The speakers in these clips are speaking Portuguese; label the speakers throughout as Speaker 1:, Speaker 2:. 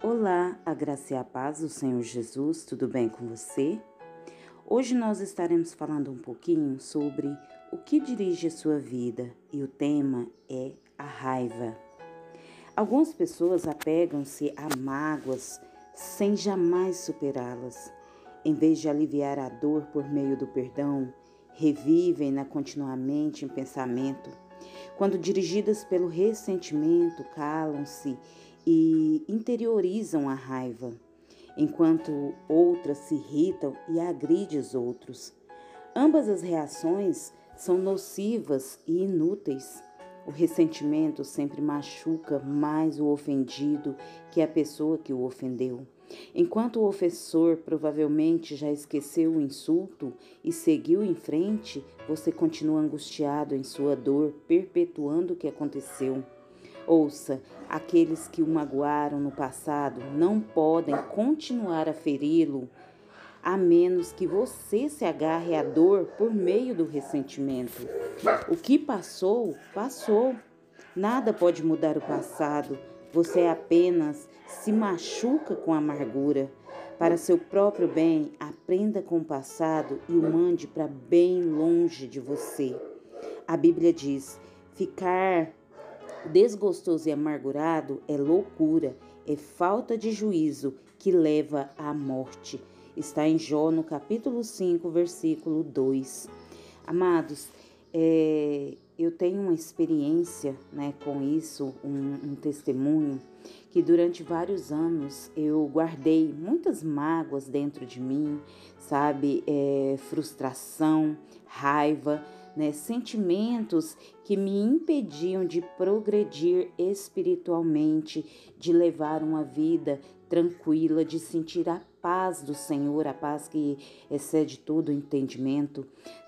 Speaker 1: Olá, a graça e a paz do Senhor Jesus, tudo bem com você? Hoje nós estaremos falando um pouquinho sobre o que dirige a sua vida e o tema é a raiva. Algumas pessoas apegam-se a mágoas sem jamais superá-las. Em vez de aliviar a dor por meio do perdão, revivem-na continuamente em pensamento. Quando dirigidas pelo ressentimento, calam-se e interiorizam a raiva, enquanto outras se irritam e agridem os outros. Ambas as reações são nocivas e inúteis. O ressentimento sempre machuca mais o ofendido que a pessoa que o ofendeu. Enquanto o ofensor provavelmente já esqueceu o insulto e seguiu em frente, você continua angustiado em sua dor, perpetuando o que aconteceu. Ouça, aqueles que o magoaram no passado não podem continuar a feri-lo a menos que você se agarre à dor por meio do ressentimento. O que passou, passou. Nada pode mudar o passado. Você apenas se machuca com amargura. Para seu próprio bem, aprenda com o passado e o mande para bem longe de você. A Bíblia diz: ficar Desgostoso e amargurado é loucura, é falta de juízo que leva à morte. Está em Jó, no capítulo 5, versículo 2. Amados, é, eu tenho uma experiência né, com isso, um, um testemunho, que durante vários anos eu guardei muitas mágoas dentro de mim, sabe? É, frustração, raiva né, sentimentos que me impediam de progredir espiritualmente, de levar uma vida tranquila, de sentir a paz do Senhor, a paz que excede todo entendimento,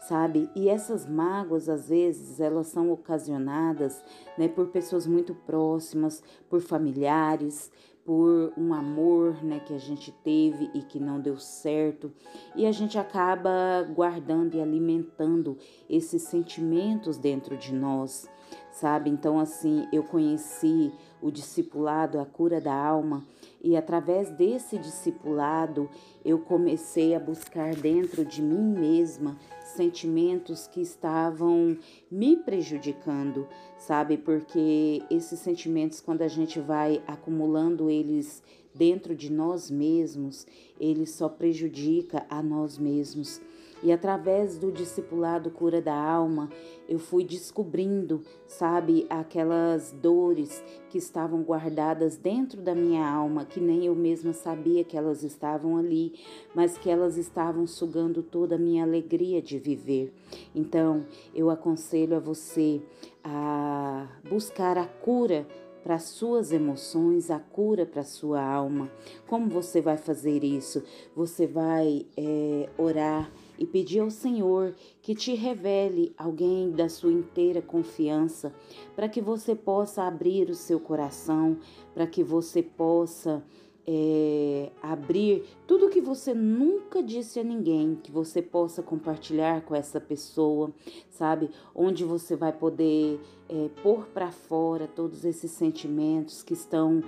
Speaker 1: sabe? E essas mágoas, às vezes, elas são ocasionadas né, por pessoas muito próximas, por familiares, por um amor né, que a gente teve e que não deu certo, e a gente acaba guardando e alimentando esses sentimentos dentro de nós, sabe? Então, assim, eu conheci o discipulado, a cura da alma, e através desse discipulado eu comecei a buscar dentro de mim mesma sentimentos que estavam me prejudicando, sabe? Porque esses sentimentos, quando a gente vai acumulando eles dentro de nós mesmos, eles só prejudica a nós mesmos. E através do discipulado Cura da Alma, eu fui descobrindo, sabe, aquelas dores que estavam guardadas dentro da minha alma, que nem eu mesma sabia que elas estavam ali, mas que elas estavam sugando toda a minha alegria de viver. Então, eu aconselho a você a buscar a cura para suas emoções, a cura para sua alma. Como você vai fazer isso? Você vai é, orar e pedir ao Senhor que te revele alguém da sua inteira confiança, para que você possa abrir o seu coração, para que você possa é, abrir tudo que você nunca disse a ninguém, que você possa compartilhar com essa pessoa, sabe? Onde você vai poder é, pôr para fora todos esses sentimentos que estão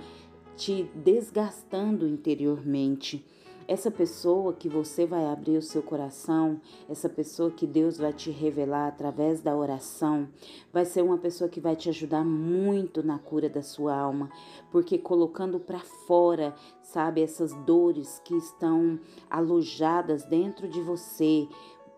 Speaker 1: te desgastando interiormente. Essa pessoa que você vai abrir o seu coração, essa pessoa que Deus vai te revelar através da oração, vai ser uma pessoa que vai te ajudar muito na cura da sua alma, porque colocando para fora, sabe, essas dores que estão alojadas dentro de você,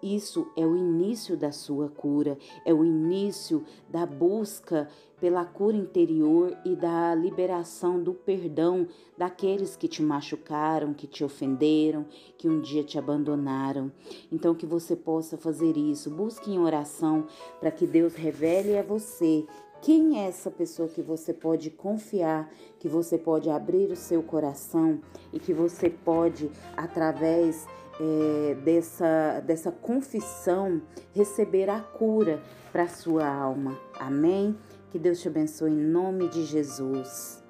Speaker 1: isso é o início da sua cura, é o início da busca pela cura interior e da liberação do perdão daqueles que te machucaram, que te ofenderam, que um dia te abandonaram. Então, que você possa fazer isso. Busque em oração para que Deus revele a você quem é essa pessoa que você pode confiar, que você pode abrir o seu coração e que você pode, através é, dessa, dessa confissão, receber a cura para a sua alma. Amém? Que Deus te abençoe em nome de Jesus.